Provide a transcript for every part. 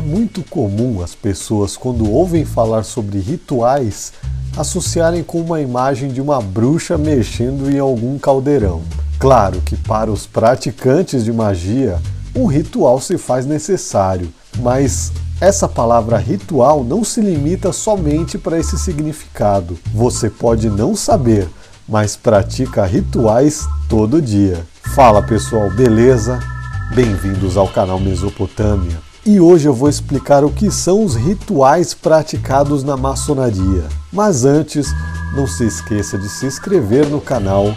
É muito comum as pessoas, quando ouvem falar sobre rituais, associarem com uma imagem de uma bruxa mexendo em algum caldeirão. Claro que para os praticantes de magia, um ritual se faz necessário, mas essa palavra ritual não se limita somente para esse significado. Você pode não saber, mas pratica rituais todo dia. Fala pessoal, beleza? Bem-vindos ao canal Mesopotâmia. E hoje eu vou explicar o que são os rituais praticados na maçonaria. Mas antes, não se esqueça de se inscrever no canal,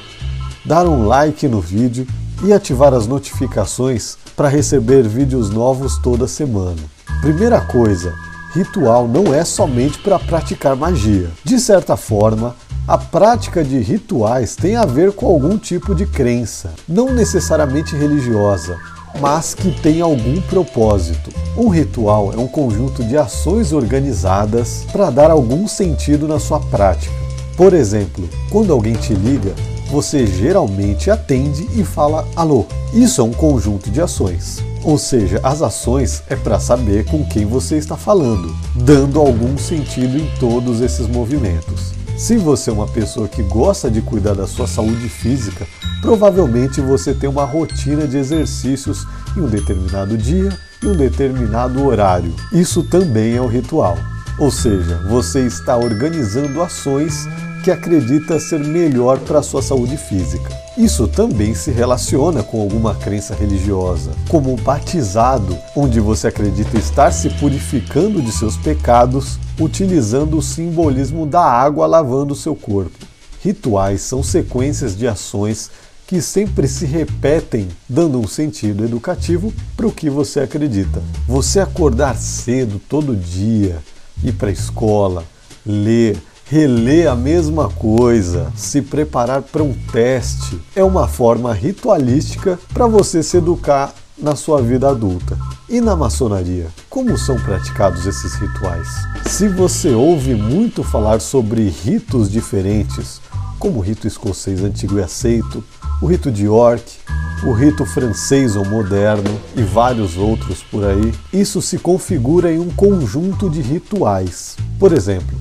dar um like no vídeo e ativar as notificações para receber vídeos novos toda semana. Primeira coisa, ritual não é somente para praticar magia. De certa forma, a prática de rituais tem a ver com algum tipo de crença, não necessariamente religiosa, mas que tem algum propósito. Um ritual é um conjunto de ações organizadas para dar algum sentido na sua prática. Por exemplo, quando alguém te liga, você geralmente atende e fala alô. Isso é um conjunto de ações. Ou seja, as ações é para saber com quem você está falando, dando algum sentido em todos esses movimentos. Se você é uma pessoa que gosta de cuidar da sua saúde física, provavelmente você tem uma rotina de exercícios em um determinado dia e um determinado horário. Isso também é um ritual. Ou seja, você está organizando ações que acredita ser melhor para a sua saúde física. Isso também se relaciona com alguma crença religiosa, como o batizado, onde você acredita estar se purificando de seus pecados utilizando o simbolismo da água lavando seu corpo. Rituais são sequências de ações que sempre se repetem, dando um sentido educativo para o que você acredita. Você acordar cedo todo dia, ir para a escola, ler, reler a mesma coisa, se preparar para um teste, é uma forma ritualística para você se educar na sua vida adulta. E na maçonaria, como são praticados esses rituais? Se você ouve muito falar sobre ritos diferentes, como o rito escocês antigo e aceito, o rito de York, o rito francês ou moderno e vários outros por aí, isso se configura em um conjunto de rituais. Por exemplo,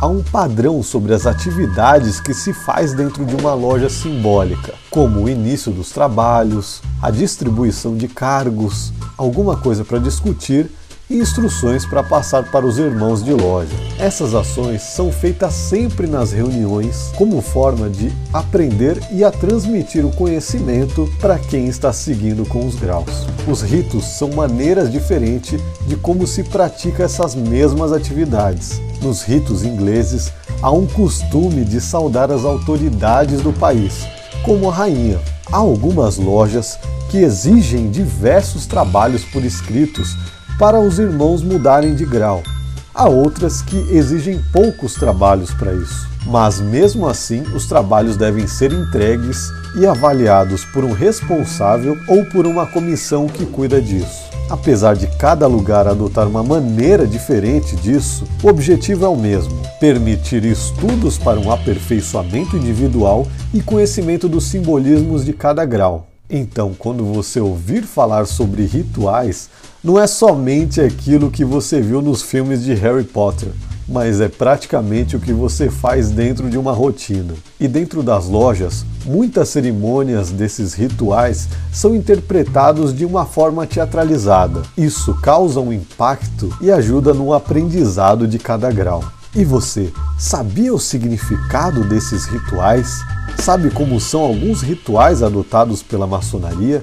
há um padrão sobre as atividades que se faz dentro de uma loja simbólica, como o início dos trabalhos, a distribuição de cargos, alguma coisa para discutir e instruções para passar para os irmãos de loja. Essas ações são feitas sempre nas reuniões como forma de aprender e a transmitir o conhecimento para quem está seguindo com os graus. Os ritos são maneiras diferentes de como se pratica essas mesmas atividades. Nos ritos ingleses, há um costume de saudar as autoridades do país, como a rainha. Há algumas lojas que exigem diversos trabalhos por escritos para os irmãos mudarem de grau. Há outras que exigem poucos trabalhos para isso. Mas mesmo assim, os trabalhos devem ser entregues e avaliados por um responsável ou por uma comissão que cuida disso. Apesar de cada lugar adotar uma maneira diferente disso, o objetivo é o mesmo: permitir estudos para um aperfeiçoamento individual e conhecimento dos simbolismos de cada grau. Então, quando você ouvir falar sobre rituais, não é somente aquilo que você viu nos filmes de Harry Potter, mas é praticamente o que você faz dentro de uma rotina. E dentro das lojas, muitas cerimônias desses rituais são interpretados de uma forma teatralizada. Isso causa um impacto e ajuda no aprendizado de cada grau. E você, sabia o significado desses rituais? Sabe como são alguns rituais adotados pela maçonaria?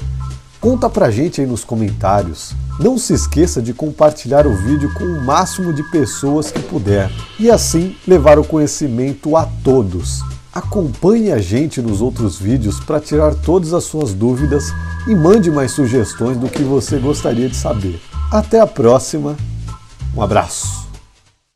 Conta pra gente aí nos comentários. Não se esqueça de compartilhar o vídeo com o máximo de pessoas que puder e assim levar o conhecimento a todos. Acompanhe a gente nos outros vídeos para tirar todas as suas dúvidas e mande mais sugestões do que você gostaria de saber. Até a próxima, um abraço!